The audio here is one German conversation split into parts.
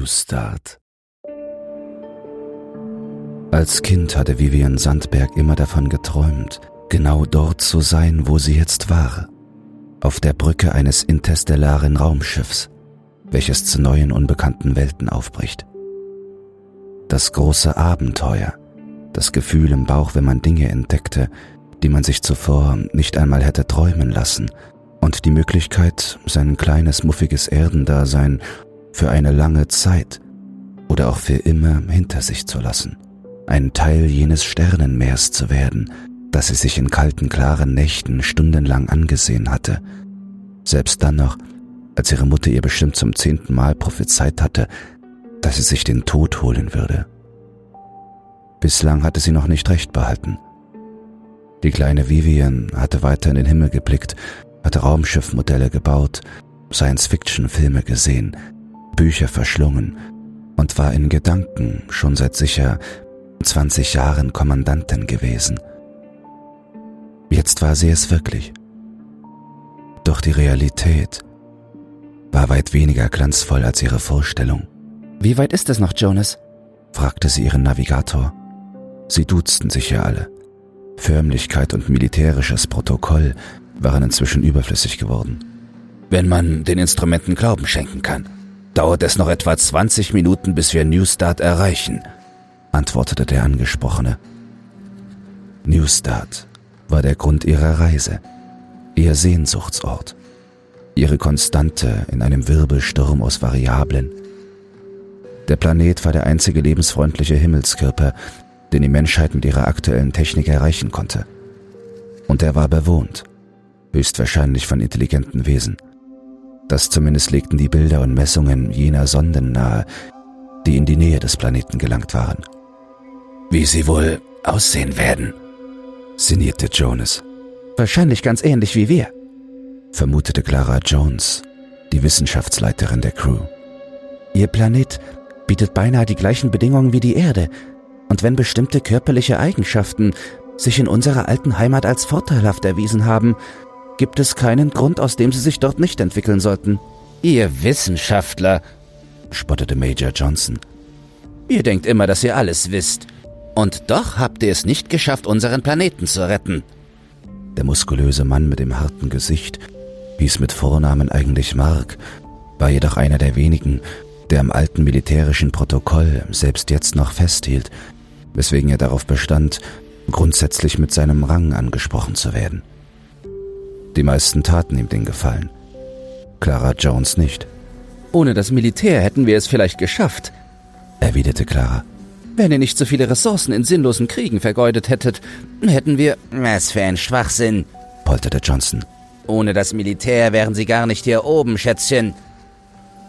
New Start. Als Kind hatte Vivian Sandberg immer davon geträumt, genau dort zu sein, wo sie jetzt war, auf der Brücke eines interstellaren Raumschiffs, welches zu neuen unbekannten Welten aufbricht. Das große Abenteuer, das Gefühl im Bauch, wenn man Dinge entdeckte, die man sich zuvor nicht einmal hätte träumen lassen, und die Möglichkeit, sein kleines, muffiges Erdendasein für eine lange Zeit oder auch für immer hinter sich zu lassen, ein Teil jenes Sternenmeers zu werden, das sie sich in kalten, klaren Nächten stundenlang angesehen hatte, selbst dann noch, als ihre Mutter ihr bestimmt zum zehnten Mal prophezeit hatte, dass sie sich den Tod holen würde. Bislang hatte sie noch nicht recht behalten. Die kleine Vivian hatte weiter in den Himmel geblickt, hatte Raumschiffmodelle gebaut, Science-Fiction-Filme gesehen, Bücher verschlungen und war in Gedanken schon seit sicher 20 Jahren Kommandantin gewesen. Jetzt war sie es wirklich. Doch die Realität war weit weniger glanzvoll als ihre Vorstellung. Wie weit ist es noch, Jonas? fragte sie ihren Navigator. Sie duzten sich ja alle. Förmlichkeit und militärisches Protokoll waren inzwischen überflüssig geworden. Wenn man den Instrumenten Glauben schenken kann, dauert es noch etwa 20 Minuten, bis wir Newstart erreichen, antwortete der Angesprochene. Newstart war der Grund ihrer Reise, ihr Sehnsuchtsort, ihre Konstante in einem Wirbelsturm aus Variablen. Der Planet war der einzige lebensfreundliche Himmelskörper, den die Menschheit mit ihrer aktuellen Technik erreichen konnte. Und er war bewohnt, höchstwahrscheinlich von intelligenten Wesen. Das zumindest legten die Bilder und Messungen jener Sonden nahe, die in die Nähe des Planeten gelangt waren. Wie sie wohl aussehen werden, sinnierte Jonas. Wahrscheinlich ganz ähnlich wie wir, vermutete Clara Jones, die Wissenschaftsleiterin der Crew. Ihr Planet bietet beinahe die gleichen Bedingungen wie die Erde, und wenn bestimmte körperliche Eigenschaften sich in unserer alten Heimat als vorteilhaft erwiesen haben, gibt es keinen Grund, aus dem sie sich dort nicht entwickeln sollten. Ihr Wissenschaftler, spottete Major Johnson. Ihr denkt immer, dass ihr alles wisst. Und doch habt ihr es nicht geschafft, unseren Planeten zu retten. Der muskulöse Mann mit dem harten Gesicht hieß mit Vornamen eigentlich Mark, war jedoch einer der wenigen, der am alten militärischen Protokoll selbst jetzt noch festhielt, weswegen er darauf bestand, grundsätzlich mit seinem Rang angesprochen zu werden. Die meisten taten ihm den Gefallen. Clara Jones nicht. Ohne das Militär hätten wir es vielleicht geschafft, erwiderte Clara. Wenn ihr nicht so viele Ressourcen in sinnlosen Kriegen vergeudet hättet, hätten wir. Was für ein Schwachsinn, polterte Johnson. Ohne das Militär wären sie gar nicht hier oben, Schätzchen.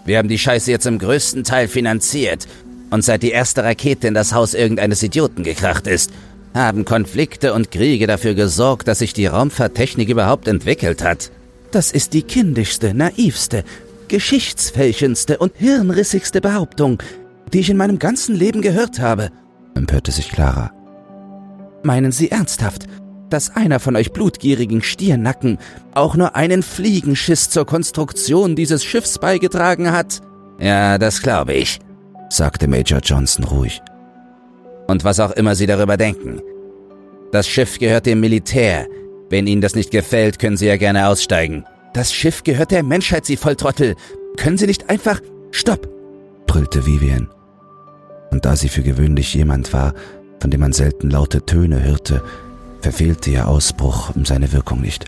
Wir haben die Scheiße jetzt im größten Teil finanziert. Und seit die erste Rakete in das Haus irgendeines Idioten gekracht ist, haben Konflikte und Kriege dafür gesorgt, dass sich die Raumfahrttechnik überhaupt entwickelt hat. Das ist die kindischste, naivste, geschichtsfälschendste und hirnrissigste Behauptung, die ich in meinem ganzen Leben gehört habe, empörte sich Clara. Meinen Sie ernsthaft, dass einer von euch blutgierigen Stiernacken auch nur einen Fliegenschiss zur Konstruktion dieses Schiffs beigetragen hat? Ja, das glaube ich, sagte Major Johnson ruhig und was auch immer Sie darüber denken. Das Schiff gehört dem Militär. Wenn Ihnen das nicht gefällt, können Sie ja gerne aussteigen. Das Schiff gehört der Menschheit, Sie Volltrottel. Können Sie nicht einfach... Stopp! brüllte Vivian. Und da sie für gewöhnlich jemand war, von dem man selten laute Töne hörte, verfehlte ihr Ausbruch seine Wirkung nicht.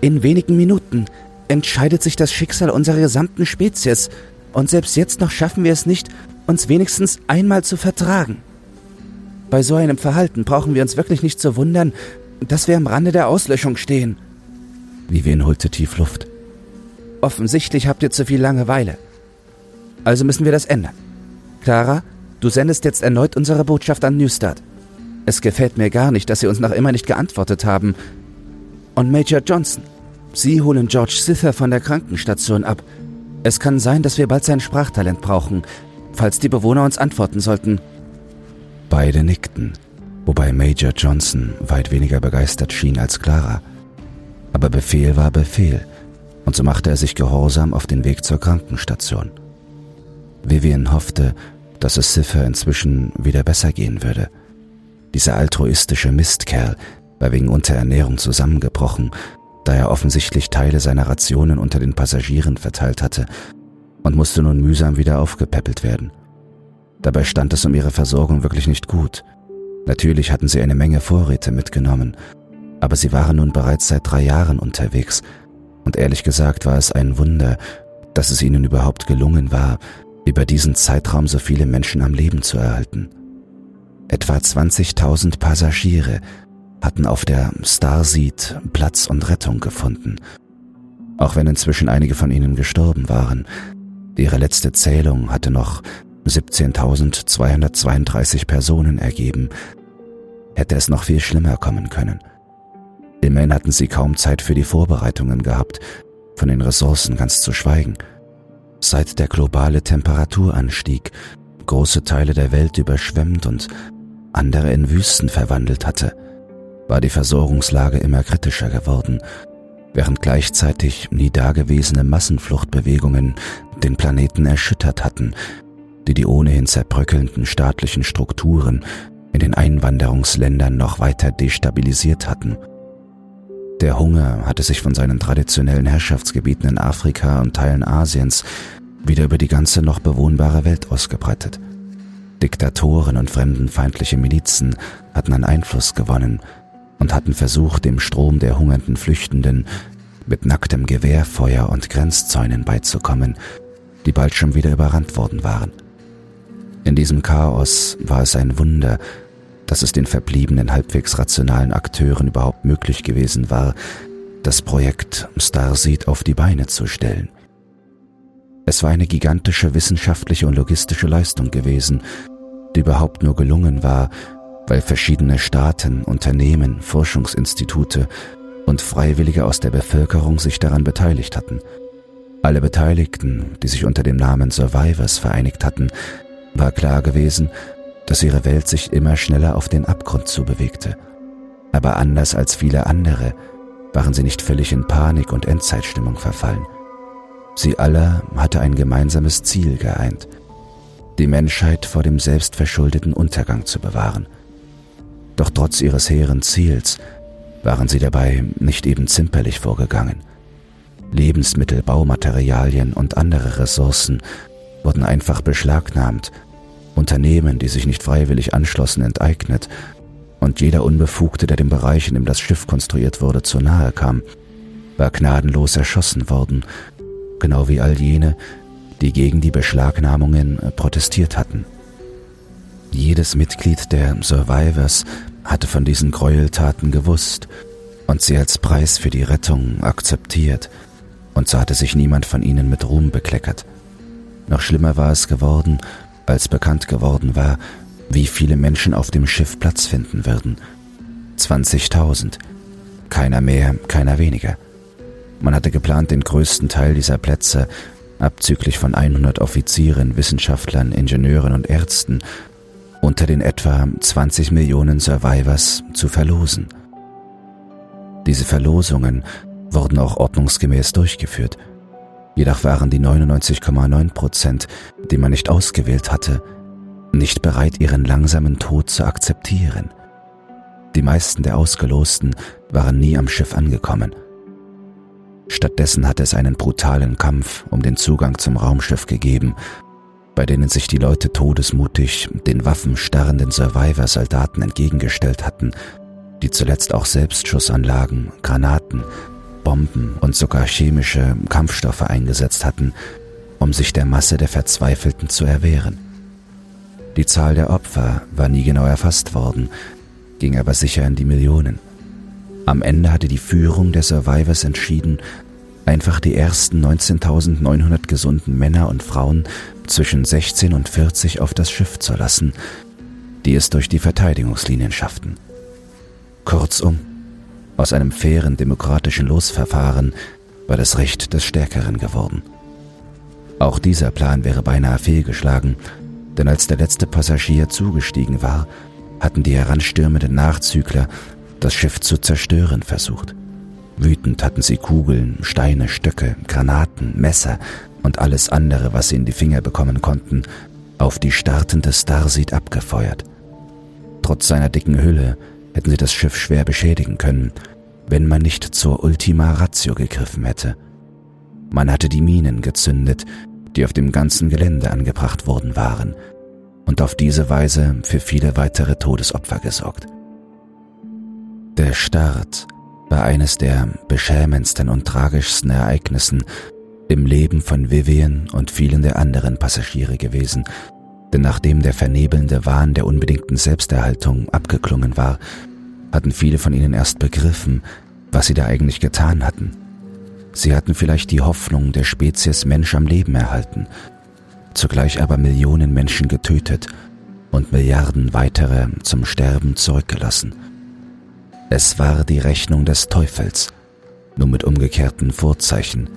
In wenigen Minuten entscheidet sich das Schicksal unserer gesamten Spezies, und selbst jetzt noch schaffen wir es nicht, uns wenigstens einmal zu vertragen. Bei so einem Verhalten brauchen wir uns wirklich nicht zu wundern, dass wir am Rande der Auslöschung stehen. Vivien holte tief Luft. Offensichtlich habt ihr zu viel Langeweile. Also müssen wir das ändern. Clara, du sendest jetzt erneut unsere Botschaft an Newstart. Es gefällt mir gar nicht, dass sie uns noch immer nicht geantwortet haben. Und Major Johnson, Sie holen George Sither von der Krankenstation ab. Es kann sein, dass wir bald sein Sprachtalent brauchen, falls die Bewohner uns antworten sollten. Beide nickten, wobei Major Johnson weit weniger begeistert schien als Clara. Aber Befehl war Befehl, und so machte er sich gehorsam auf den Weg zur Krankenstation. Vivian hoffte, dass es Cipher inzwischen wieder besser gehen würde. Dieser altruistische Mistkerl war wegen Unterernährung zusammengebrochen, da er offensichtlich Teile seiner Rationen unter den Passagieren verteilt hatte und musste nun mühsam wieder aufgepäppelt werden. Dabei stand es um ihre Versorgung wirklich nicht gut. Natürlich hatten sie eine Menge Vorräte mitgenommen, aber sie waren nun bereits seit drei Jahren unterwegs, und ehrlich gesagt war es ein Wunder, dass es ihnen überhaupt gelungen war, über diesen Zeitraum so viele Menschen am Leben zu erhalten. Etwa 20.000 Passagiere hatten auf der Starseed Platz und Rettung gefunden, auch wenn inzwischen einige von ihnen gestorben waren. Ihre letzte Zählung hatte noch 17.232 Personen ergeben. Hätte es noch viel schlimmer kommen können. Immerhin hatten sie kaum Zeit für die Vorbereitungen gehabt, von den Ressourcen ganz zu schweigen. Seit der globale Temperaturanstieg große Teile der Welt überschwemmt und andere in Wüsten verwandelt hatte, war die Versorgungslage immer kritischer geworden, während gleichzeitig nie dagewesene Massenfluchtbewegungen den Planeten erschüttert hatten, die die ohnehin zerbröckelnden staatlichen Strukturen in den Einwanderungsländern noch weiter destabilisiert hatten. Der Hunger hatte sich von seinen traditionellen Herrschaftsgebieten in Afrika und Teilen Asiens wieder über die ganze noch bewohnbare Welt ausgebreitet. Diktatoren und fremdenfeindliche Milizen hatten an Einfluss gewonnen und hatten versucht, dem Strom der hungernden Flüchtenden mit nacktem Gewehrfeuer und Grenzzäunen beizukommen, die bald schon wieder überrannt worden waren. In diesem Chaos war es ein Wunder, dass es den verbliebenen halbwegs rationalen Akteuren überhaupt möglich gewesen war, das Projekt Starseed auf die Beine zu stellen. Es war eine gigantische wissenschaftliche und logistische Leistung gewesen, die überhaupt nur gelungen war, weil verschiedene Staaten, Unternehmen, Forschungsinstitute und Freiwillige aus der Bevölkerung sich daran beteiligt hatten. Alle Beteiligten, die sich unter dem Namen Survivors vereinigt hatten, war klar gewesen, dass ihre Welt sich immer schneller auf den Abgrund zubewegte. Aber anders als viele andere waren sie nicht völlig in Panik und Endzeitstimmung verfallen. Sie alle hatte ein gemeinsames Ziel geeint, die Menschheit vor dem selbstverschuldeten Untergang zu bewahren. Doch trotz ihres hehren Ziels waren sie dabei nicht eben zimperlich vorgegangen. Lebensmittel, Baumaterialien und andere Ressourcen wurden einfach beschlagnahmt Unternehmen, die sich nicht freiwillig anschlossen, enteignet und jeder Unbefugte, der dem Bereich, in dem das Schiff konstruiert wurde, zu nahe kam, war gnadenlos erschossen worden, genau wie all jene, die gegen die Beschlagnahmungen protestiert hatten. Jedes Mitglied der Survivors hatte von diesen Gräueltaten gewusst und sie als Preis für die Rettung akzeptiert, und so hatte sich niemand von ihnen mit Ruhm bekleckert. Noch schlimmer war es geworden, als bekannt geworden war, wie viele Menschen auf dem Schiff Platz finden würden. 20.000. Keiner mehr, keiner weniger. Man hatte geplant, den größten Teil dieser Plätze, abzüglich von 100 Offizieren, Wissenschaftlern, Ingenieuren und Ärzten, unter den etwa 20 Millionen Survivors zu verlosen. Diese Verlosungen wurden auch ordnungsgemäß durchgeführt – Jedoch waren die 99,9 Prozent, die man nicht ausgewählt hatte, nicht bereit, ihren langsamen Tod zu akzeptieren. Die meisten der Ausgelosten waren nie am Schiff angekommen. Stattdessen hatte es einen brutalen Kampf um den Zugang zum Raumschiff gegeben, bei denen sich die Leute todesmutig den waffenstarrenden Survivor-Soldaten entgegengestellt hatten, die zuletzt auch Selbstschussanlagen, Granaten, Bomben und sogar chemische Kampfstoffe eingesetzt hatten, um sich der Masse der Verzweifelten zu erwehren. Die Zahl der Opfer war nie genau erfasst worden, ging aber sicher in die Millionen. Am Ende hatte die Führung der Survivors entschieden, einfach die ersten 19.900 gesunden Männer und Frauen zwischen 16 und 40 auf das Schiff zu lassen, die es durch die Verteidigungslinien schafften. Kurzum, aus einem fairen demokratischen Losverfahren war das Recht des Stärkeren geworden. Auch dieser Plan wäre beinahe fehlgeschlagen, denn als der letzte Passagier zugestiegen war, hatten die heranstürmenden Nachzügler das Schiff zu zerstören versucht. Wütend hatten sie Kugeln, Steine, Stöcke, Granaten, Messer und alles andere, was sie in die Finger bekommen konnten, auf die startende Starseed abgefeuert. Trotz seiner dicken Hülle hätten sie das Schiff schwer beschädigen können, wenn man nicht zur Ultima Ratio gegriffen hätte. Man hatte die Minen gezündet, die auf dem ganzen Gelände angebracht worden waren, und auf diese Weise für viele weitere Todesopfer gesorgt. Der Start war eines der beschämendsten und tragischsten Ereignissen im Leben von Vivian und vielen der anderen Passagiere gewesen, denn nachdem der vernebelnde Wahn der unbedingten Selbsterhaltung abgeklungen war, hatten viele von ihnen erst begriffen, was sie da eigentlich getan hatten. Sie hatten vielleicht die Hoffnung der Spezies Mensch am Leben erhalten, zugleich aber Millionen Menschen getötet und Milliarden weitere zum Sterben zurückgelassen. Es war die Rechnung des Teufels, nur mit umgekehrten Vorzeichen.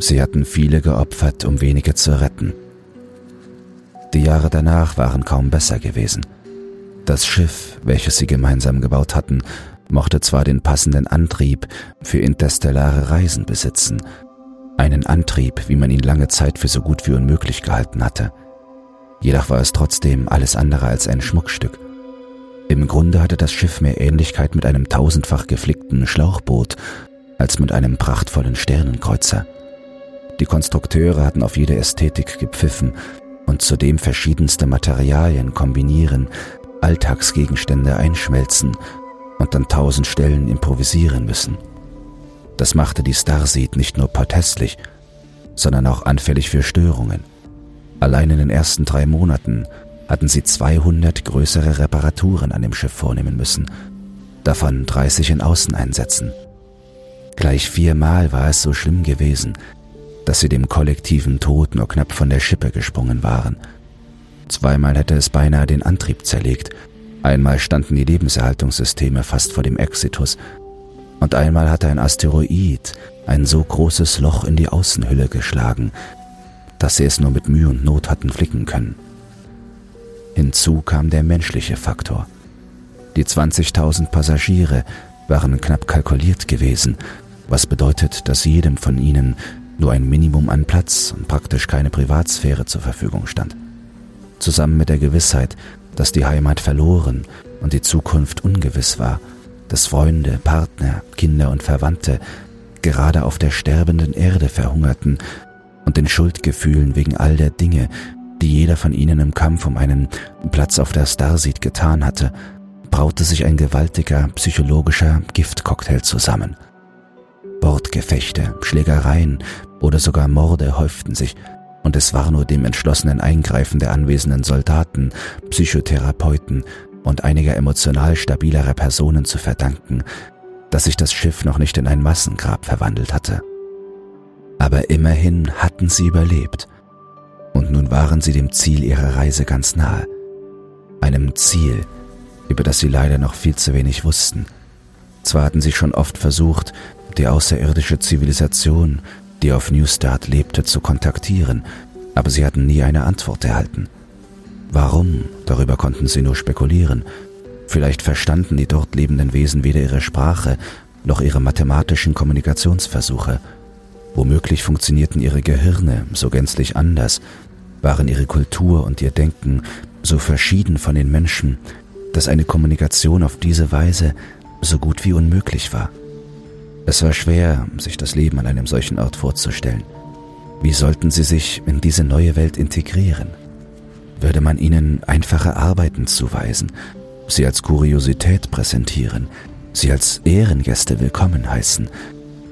Sie hatten viele geopfert, um wenige zu retten. Die Jahre danach waren kaum besser gewesen. Das Schiff, welches sie gemeinsam gebaut hatten, mochte zwar den passenden Antrieb für interstellare Reisen besitzen, einen Antrieb, wie man ihn lange Zeit für so gut wie unmöglich gehalten hatte. Jedoch war es trotzdem alles andere als ein Schmuckstück. Im Grunde hatte das Schiff mehr Ähnlichkeit mit einem tausendfach geflickten Schlauchboot als mit einem prachtvollen Sternenkreuzer. Die Konstrukteure hatten auf jede Ästhetik gepfiffen und zudem verschiedenste Materialien kombinieren, Alltagsgegenstände einschmelzen und an tausend Stellen improvisieren müssen. Das machte die Starseed nicht nur protestlich, sondern auch anfällig für Störungen. Allein in den ersten drei Monaten hatten sie 200 größere Reparaturen an dem Schiff vornehmen müssen, davon 30 in Außeneinsätzen. Gleich viermal war es so schlimm gewesen, dass sie dem kollektiven Tod nur knapp von der Schippe gesprungen waren. Zweimal hätte es beinahe den Antrieb zerlegt, einmal standen die Lebenserhaltungssysteme fast vor dem Exitus, und einmal hatte ein Asteroid ein so großes Loch in die Außenhülle geschlagen, dass sie es nur mit Mühe und Not hatten flicken können. Hinzu kam der menschliche Faktor. Die 20.000 Passagiere waren knapp kalkuliert gewesen, was bedeutet, dass jedem von ihnen nur ein Minimum an Platz und praktisch keine Privatsphäre zur Verfügung stand. Zusammen mit der Gewissheit, dass die Heimat verloren und die Zukunft ungewiss war, dass Freunde, Partner, Kinder und Verwandte gerade auf der sterbenden Erde verhungerten und den Schuldgefühlen wegen all der Dinge, die jeder von ihnen im Kampf um einen Platz auf der Starseed getan hatte, braute sich ein gewaltiger psychologischer Giftcocktail zusammen. Wortgefechte, Schlägereien oder sogar Morde häuften sich, und es war nur dem entschlossenen Eingreifen der anwesenden Soldaten, Psychotherapeuten und einiger emotional stabilerer Personen zu verdanken, dass sich das Schiff noch nicht in ein Massengrab verwandelt hatte. Aber immerhin hatten sie überlebt und nun waren sie dem Ziel ihrer Reise ganz nahe. Einem Ziel, über das sie leider noch viel zu wenig wussten. Zwar hatten sie schon oft versucht, die außerirdische Zivilisation, die auf New Start lebte, zu kontaktieren, aber sie hatten nie eine Antwort erhalten. Warum, darüber konnten sie nur spekulieren. Vielleicht verstanden die dort lebenden Wesen weder ihre Sprache noch ihre mathematischen Kommunikationsversuche. Womöglich funktionierten ihre Gehirne so gänzlich anders, waren ihre Kultur und ihr Denken so verschieden von den Menschen, dass eine Kommunikation auf diese Weise so gut wie unmöglich war. Es war schwer, sich das Leben an einem solchen Ort vorzustellen. Wie sollten sie sich in diese neue Welt integrieren? Würde man ihnen einfache Arbeiten zuweisen, sie als Kuriosität präsentieren, sie als Ehrengäste willkommen heißen,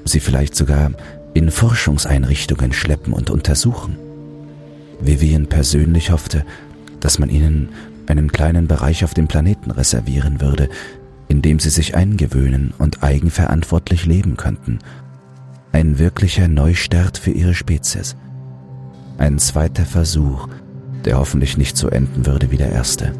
sie vielleicht sogar in Forschungseinrichtungen schleppen und untersuchen? Vivian persönlich hoffte, dass man ihnen einen kleinen Bereich auf dem Planeten reservieren würde, in dem sie sich eingewöhnen und eigenverantwortlich leben könnten. Ein wirklicher Neustart für ihre Spezies. Ein zweiter Versuch, der hoffentlich nicht so enden würde wie der erste.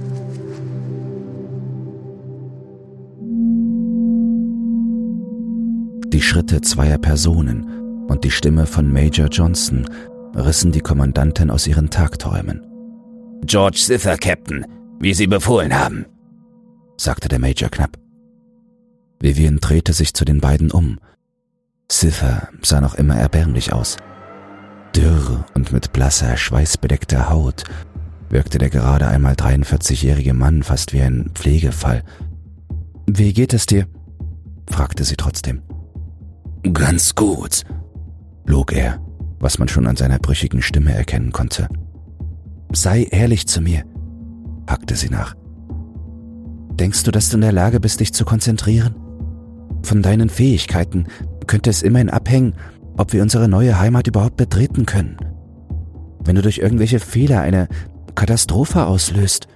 Die Schritte zweier Personen und die Stimme von Major Johnson rissen die Kommandantin aus ihren Tagträumen. George Sither, Captain, wie Sie befohlen haben, sagte der Major knapp. Vivian drehte sich zu den beiden um. Sither sah noch immer erbärmlich aus. Dürr und mit blasser, schweißbedeckter Haut wirkte der gerade einmal 43-jährige Mann fast wie ein Pflegefall. Wie geht es dir? fragte sie trotzdem. Ganz gut, log er, was man schon an seiner brüchigen Stimme erkennen konnte. Sei ehrlich zu mir, hackte sie nach. Denkst du, dass du in der Lage bist, dich zu konzentrieren? Von deinen Fähigkeiten könnte es immerhin abhängen, ob wir unsere neue Heimat überhaupt betreten können. Wenn du durch irgendwelche Fehler eine Katastrophe auslöst,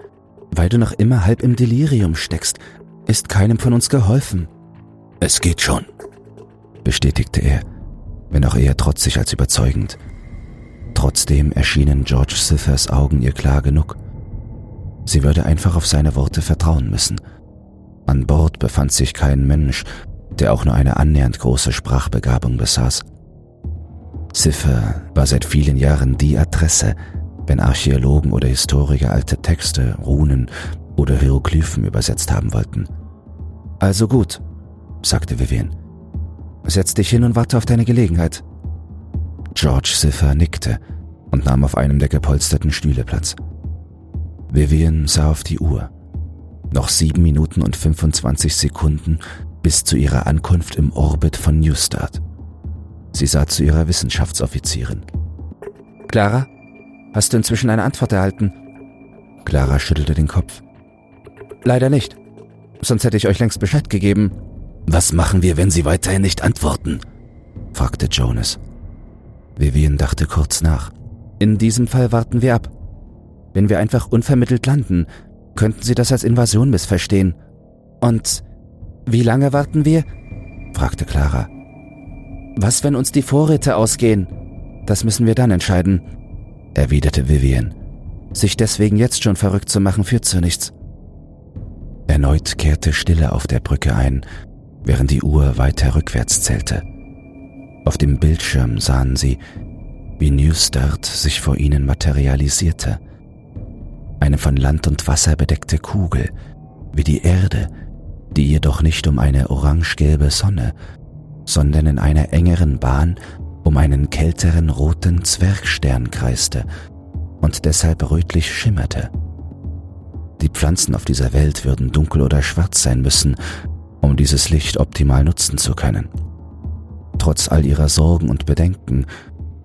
weil du noch immer halb im Delirium steckst, ist keinem von uns geholfen. Es geht schon, bestätigte er, wenn auch eher trotzig als überzeugend. Trotzdem erschienen George Siffers Augen ihr klar genug. Sie würde einfach auf seine Worte vertrauen müssen. An Bord befand sich kein Mensch, der auch nur eine annähernd große Sprachbegabung besaß. Ziffer war seit vielen Jahren die Adresse, wenn Archäologen oder Historiker alte Texte, Runen oder Hieroglyphen übersetzt haben wollten. Also gut, sagte Vivian. Setz dich hin und warte auf deine Gelegenheit. George Ziffer nickte und nahm auf einem der gepolsterten Stühle Platz. Vivian sah auf die Uhr. Noch sieben Minuten und 25 Sekunden bis zu ihrer Ankunft im Orbit von Newstart. Sie sah zu ihrer Wissenschaftsoffizierin. Clara, hast du inzwischen eine Antwort erhalten? Clara schüttelte den Kopf. Leider nicht. Sonst hätte ich euch längst Bescheid gegeben. Was machen wir, wenn Sie weiterhin nicht antworten? fragte Jonas. Vivian dachte kurz nach. In diesem Fall warten wir ab. Wenn wir einfach unvermittelt landen, könnten Sie das als Invasion missverstehen. Und wie lange warten wir? fragte Clara. Was, wenn uns die Vorräte ausgehen? Das müssen wir dann entscheiden, erwiderte Vivian. Sich deswegen jetzt schon verrückt zu machen, führt zu nichts. Erneut kehrte Stille auf der Brücke ein, während die Uhr weiter rückwärts zählte. Auf dem Bildschirm sahen sie, wie Newstart sich vor ihnen materialisierte. Eine von Land und Wasser bedeckte Kugel, wie die Erde, die jedoch nicht um eine orange-gelbe Sonne, sondern in einer engeren Bahn um einen kälteren roten Zwergstern kreiste und deshalb rötlich schimmerte. Die Pflanzen auf dieser Welt würden dunkel oder schwarz sein müssen, um dieses Licht optimal nutzen zu können. Trotz all ihrer Sorgen und Bedenken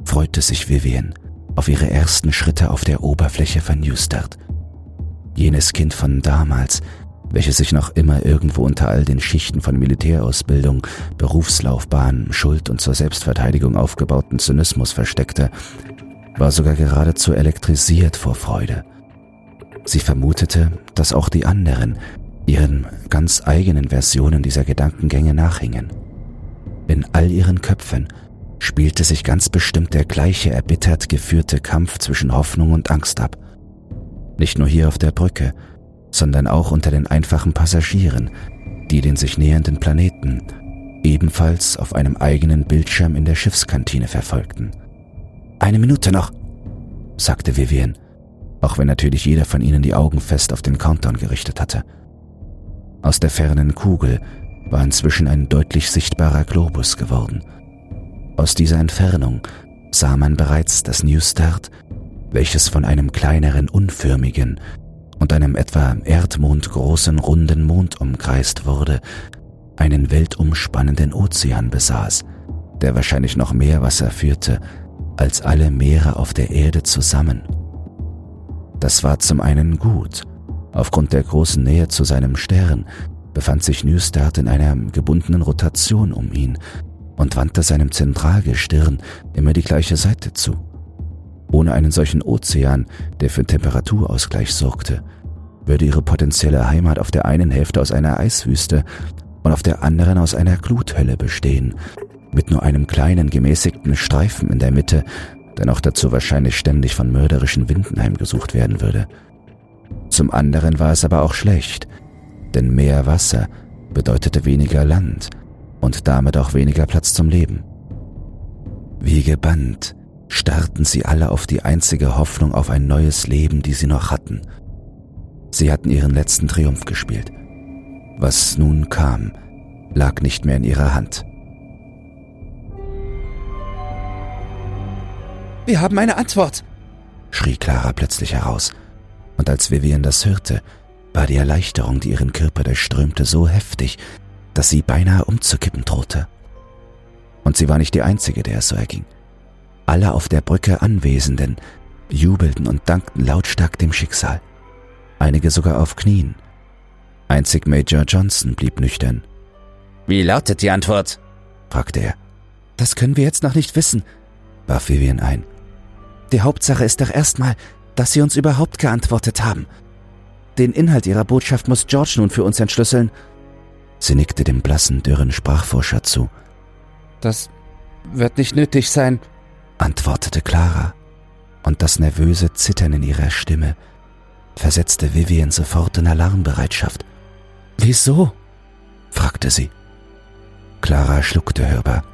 freute sich Vivian auf ihre ersten Schritte auf der Oberfläche von Newstart. Jenes Kind von damals, welches sich noch immer irgendwo unter all den Schichten von Militärausbildung, Berufslaufbahn, Schuld und zur Selbstverteidigung aufgebauten Zynismus versteckte, war sogar geradezu elektrisiert vor Freude. Sie vermutete, dass auch die anderen ihren ganz eigenen Versionen dieser Gedankengänge nachhingen. In all ihren Köpfen spielte sich ganz bestimmt der gleiche erbittert geführte Kampf zwischen Hoffnung und Angst ab. Nicht nur hier auf der Brücke, sondern auch unter den einfachen Passagieren, die den sich nähernden Planeten ebenfalls auf einem eigenen Bildschirm in der Schiffskantine verfolgten. Eine Minute noch, sagte Vivian, auch wenn natürlich jeder von ihnen die Augen fest auf den Countdown gerichtet hatte. Aus der fernen Kugel war inzwischen ein deutlich sichtbarer Globus geworden. Aus dieser Entfernung sah man bereits das New Start, welches von einem kleineren unförmigen und einem etwa erdmondgroßen runden Mond umkreist wurde, einen weltumspannenden Ozean besaß, der wahrscheinlich noch mehr Wasser führte als alle Meere auf der Erde zusammen. Das war zum einen gut. Aufgrund der großen Nähe zu seinem Stern befand sich Newstart in einer gebundenen Rotation um ihn und wandte seinem Zentralgestirn immer die gleiche Seite zu. Ohne einen solchen Ozean, der für Temperaturausgleich sorgte, würde ihre potenzielle Heimat auf der einen Hälfte aus einer Eiswüste und auf der anderen aus einer Gluthölle bestehen, mit nur einem kleinen gemäßigten Streifen in der Mitte, der noch dazu wahrscheinlich ständig von mörderischen Winden heimgesucht werden würde. Zum anderen war es aber auch schlecht, denn mehr Wasser bedeutete weniger Land und damit auch weniger Platz zum Leben. Wie gebannt starrten sie alle auf die einzige Hoffnung auf ein neues Leben, die sie noch hatten. Sie hatten ihren letzten Triumph gespielt. Was nun kam, lag nicht mehr in ihrer Hand. Wir haben eine Antwort, schrie Clara plötzlich heraus. Und als Vivian das hörte, war die Erleichterung, die ihren Körper durchströmte, so heftig, dass sie beinahe umzukippen drohte. Und sie war nicht die Einzige, der es so erging. Alle auf der Brücke Anwesenden jubelten und dankten lautstark dem Schicksal. Einige sogar auf Knien. Einzig Major Johnson blieb nüchtern. Wie lautet die Antwort? fragte er. Das können wir jetzt noch nicht wissen, warf Vivian ein. Die Hauptsache ist doch erstmal, dass Sie uns überhaupt geantwortet haben. Den Inhalt Ihrer Botschaft muss George nun für uns entschlüsseln. Sie nickte dem blassen, dürren Sprachforscher zu. Das wird nicht nötig sein, antwortete Clara, und das nervöse Zittern in ihrer Stimme versetzte Vivian sofort in Alarmbereitschaft. Wieso? fragte sie. Clara schluckte hörbar.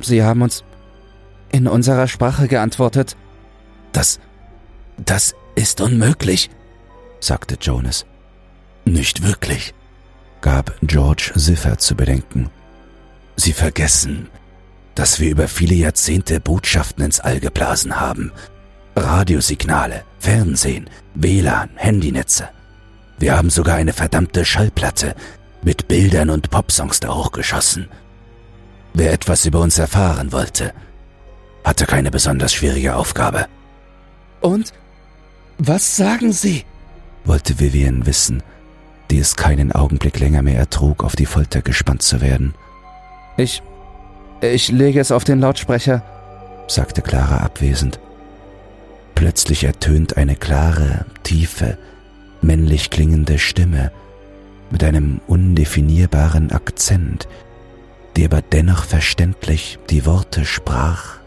Sie haben uns in unserer Sprache geantwortet. Das, das ist unmöglich, sagte Jonas. Nicht wirklich, gab George Ziffer zu bedenken. Sie vergessen, dass wir über viele Jahrzehnte Botschaften ins All geblasen haben. Radiosignale, Fernsehen, WLAN, Handynetze. Wir haben sogar eine verdammte Schallplatte mit Bildern und Popsongs da hochgeschossen. Wer etwas über uns erfahren wollte, hatte keine besonders schwierige Aufgabe. Und? Was sagen Sie? wollte Vivian wissen, die es keinen Augenblick länger mehr ertrug, auf die Folter gespannt zu werden. Ich. Ich lege es auf den Lautsprecher, sagte Clara abwesend. Plötzlich ertönt eine klare, tiefe, männlich klingende Stimme mit einem undefinierbaren Akzent, die aber dennoch verständlich die Worte sprach.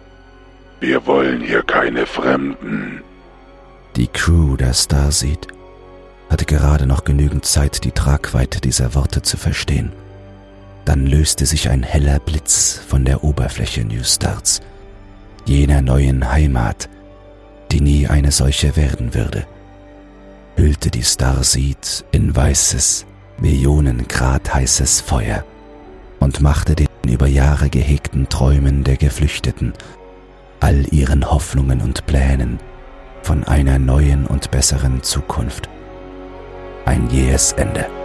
Wir wollen hier keine Fremden. Die Crew, da sieht, hatte gerade noch genügend Zeit, die Tragweite dieser Worte zu verstehen. Dann löste sich ein heller Blitz von der Oberfläche Newstarts, jener neuen Heimat, die nie eine solche werden würde, hüllte die Starseed in weißes, Millionen Grad heißes Feuer und machte den über Jahre gehegten Träumen der Geflüchteten, all ihren Hoffnungen und Plänen von einer neuen und besseren Zukunft ein jähes Ende.